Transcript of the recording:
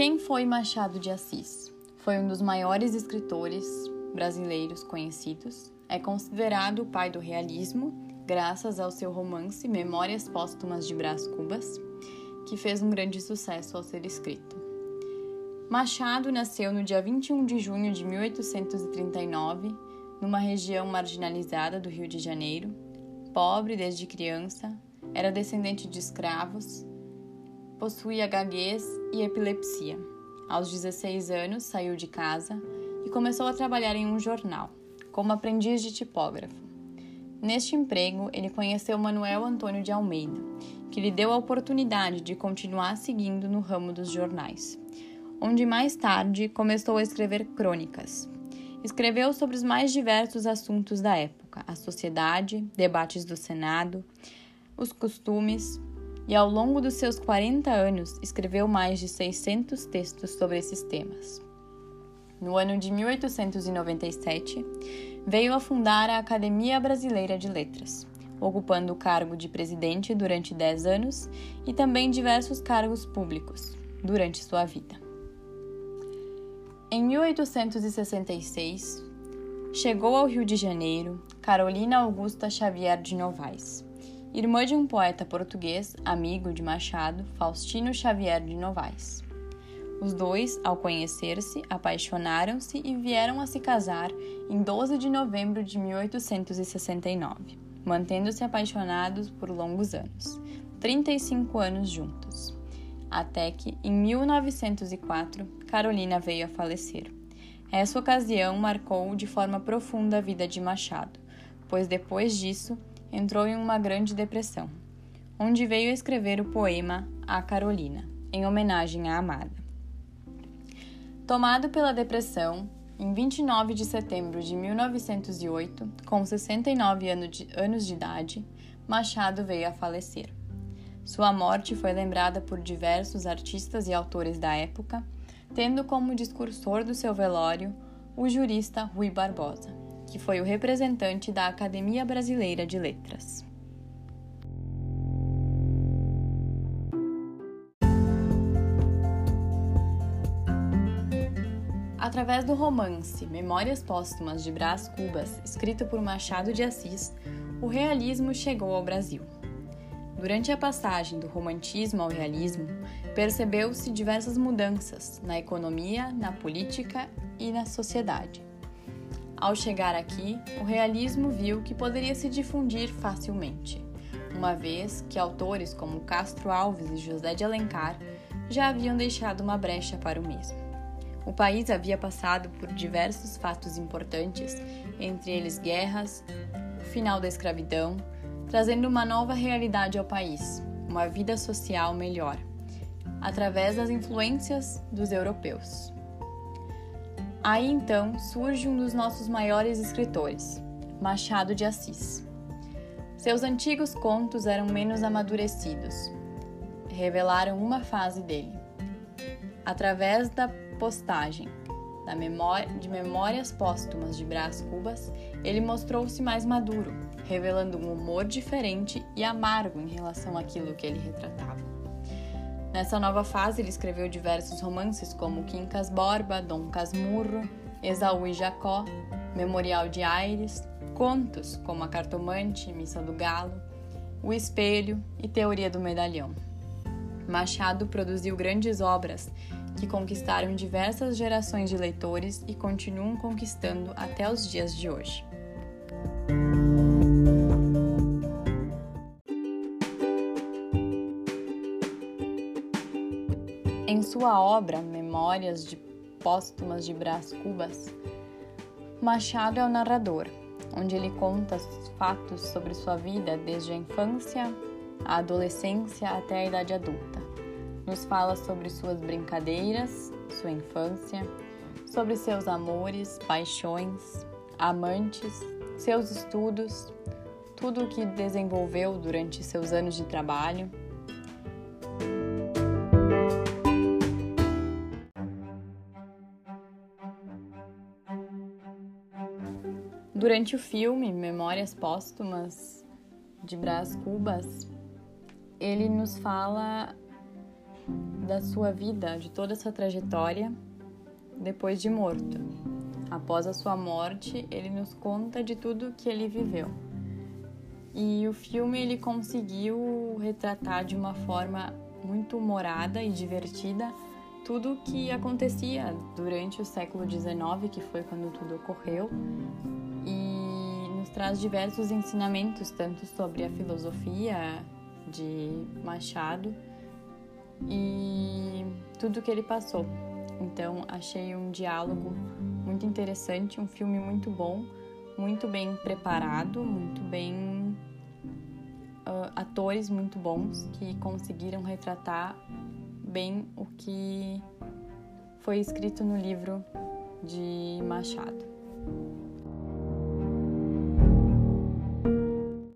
Quem foi Machado de Assis? Foi um dos maiores escritores brasileiros conhecidos. É considerado o pai do realismo, graças ao seu romance Memórias Póstumas de Brás Cubas, que fez um grande sucesso ao ser escrito. Machado nasceu no dia 21 de junho de 1839, numa região marginalizada do Rio de Janeiro. Pobre desde criança, era descendente de escravos, possuía gaguez e epilepsia. Aos 16 anos, saiu de casa e começou a trabalhar em um jornal, como aprendiz de tipógrafo. Neste emprego, ele conheceu Manuel Antônio de Almeida, que lhe deu a oportunidade de continuar seguindo no ramo dos jornais, onde mais tarde começou a escrever crônicas. Escreveu sobre os mais diversos assuntos da época: a sociedade, debates do Senado, os costumes, e ao longo dos seus 40 anos escreveu mais de 600 textos sobre esses temas. No ano de 1897, veio a fundar a Academia Brasileira de Letras, ocupando o cargo de presidente durante 10 anos e também diversos cargos públicos durante sua vida. Em 1866, chegou ao Rio de Janeiro Carolina Augusta Xavier de Novaes irmã de um poeta português, amigo de Machado, Faustino Xavier de Novaes. Os dois, ao conhecer-se, apaixonaram-se e vieram a se casar em 12 de novembro de 1869, mantendo-se apaixonados por longos anos, 35 anos juntos. Até que, em 1904, Carolina veio a falecer. Essa ocasião marcou de forma profunda a vida de Machado, pois depois disso entrou em uma grande depressão, onde veio escrever o poema A Carolina, em homenagem à amada. Tomado pela depressão, em 29 de setembro de 1908, com 69 anos de idade, Machado veio a falecer. Sua morte foi lembrada por diversos artistas e autores da época, tendo como discursor do seu velório o jurista Rui Barbosa que foi o representante da Academia Brasileira de Letras. Através do romance Memórias Póstumas de Brás Cubas, escrito por Machado de Assis, o realismo chegou ao Brasil. Durante a passagem do romantismo ao realismo, percebeu-se diversas mudanças na economia, na política e na sociedade. Ao chegar aqui, o realismo viu que poderia se difundir facilmente, uma vez que autores como Castro Alves e José de Alencar já haviam deixado uma brecha para o mesmo. O país havia passado por diversos fatos importantes, entre eles guerras, o final da escravidão, trazendo uma nova realidade ao país, uma vida social melhor, através das influências dos europeus. Aí então surge um dos nossos maiores escritores, Machado de Assis. Seus antigos contos eram menos amadurecidos, revelaram uma fase dele. Através da postagem da memória, de Memórias Póstumas de Brás Cubas, ele mostrou-se mais maduro, revelando um humor diferente e amargo em relação àquilo que ele retratava. Nessa nova fase, ele escreveu diversos romances como Quincas Borba, Dom Casmurro, Esaú e Jacó, Memorial de Aires, contos como A Cartomante, Missa do Galo, O Espelho e Teoria do Medalhão. Machado produziu grandes obras que conquistaram diversas gerações de leitores e continuam conquistando até os dias de hoje. Em sua obra Memórias de Póstumas de Brás Cubas, Machado é o narrador, onde ele conta fatos sobre sua vida desde a infância, a adolescência até a idade adulta. Nos fala sobre suas brincadeiras, sua infância, sobre seus amores, paixões, amantes, seus estudos, tudo o que desenvolveu durante seus anos de trabalho Durante o filme Memórias Póstumas de Brás Cubas, ele nos fala da sua vida, de toda a sua trajetória depois de morto. Após a sua morte, ele nos conta de tudo que ele viveu. E o filme ele conseguiu retratar de uma forma muito humorada e divertida tudo que acontecia durante o século XIX, que foi quando tudo ocorreu, traz diversos ensinamentos, tanto sobre a filosofia de Machado e tudo que ele passou. Então, achei um diálogo muito interessante, um filme muito bom, muito bem preparado, muito bem. Uh, atores muito bons que conseguiram retratar bem o que foi escrito no livro de Machado.